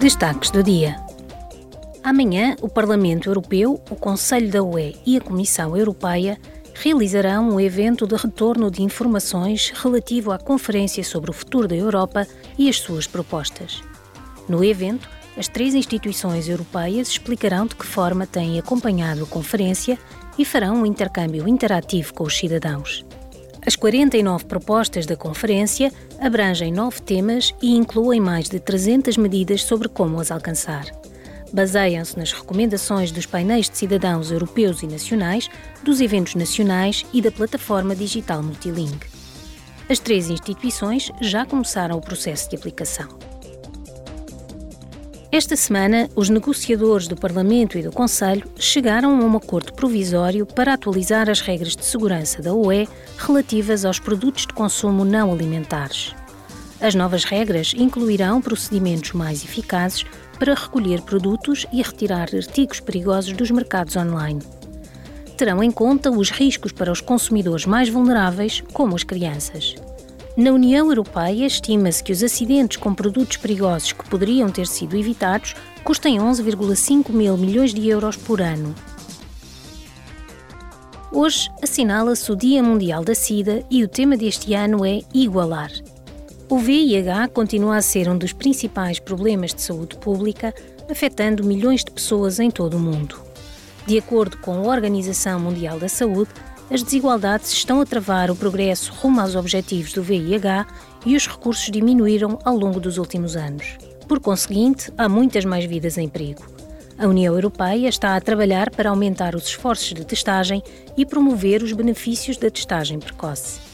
Destaques do dia. Amanhã, o Parlamento Europeu, o Conselho da UE e a Comissão Europeia realizarão um evento de retorno de informações relativo à Conferência sobre o Futuro da Europa e as suas propostas. No evento, as três instituições europeias explicarão de que forma têm acompanhado a conferência e farão um intercâmbio interativo com os cidadãos. As 49 propostas da conferência abrangem nove temas e incluem mais de 300 medidas sobre como as alcançar. Baseiam-se nas recomendações dos painéis de cidadãos europeus e nacionais, dos eventos nacionais e da plataforma digital Multilink. As três instituições já começaram o processo de aplicação. Esta semana, os negociadores do Parlamento e do Conselho chegaram a um acordo provisório para atualizar as regras de segurança da UE relativas aos produtos de consumo não alimentares. As novas regras incluirão procedimentos mais eficazes para recolher produtos e retirar artigos perigosos dos mercados online. Terão em conta os riscos para os consumidores mais vulneráveis, como as crianças. Na União Europeia, estima-se que os acidentes com produtos perigosos que poderiam ter sido evitados custem 11,5 mil milhões de euros por ano. Hoje assinala-se o Dia Mundial da SIDA e o tema deste ano é Igualar. O VIH continua a ser um dos principais problemas de saúde pública, afetando milhões de pessoas em todo o mundo. De acordo com a Organização Mundial da Saúde, as desigualdades estão a travar o progresso rumo aos objetivos do VIH e os recursos diminuíram ao longo dos últimos anos. Por conseguinte, há muitas mais vidas em perigo. A União Europeia está a trabalhar para aumentar os esforços de testagem e promover os benefícios da testagem precoce.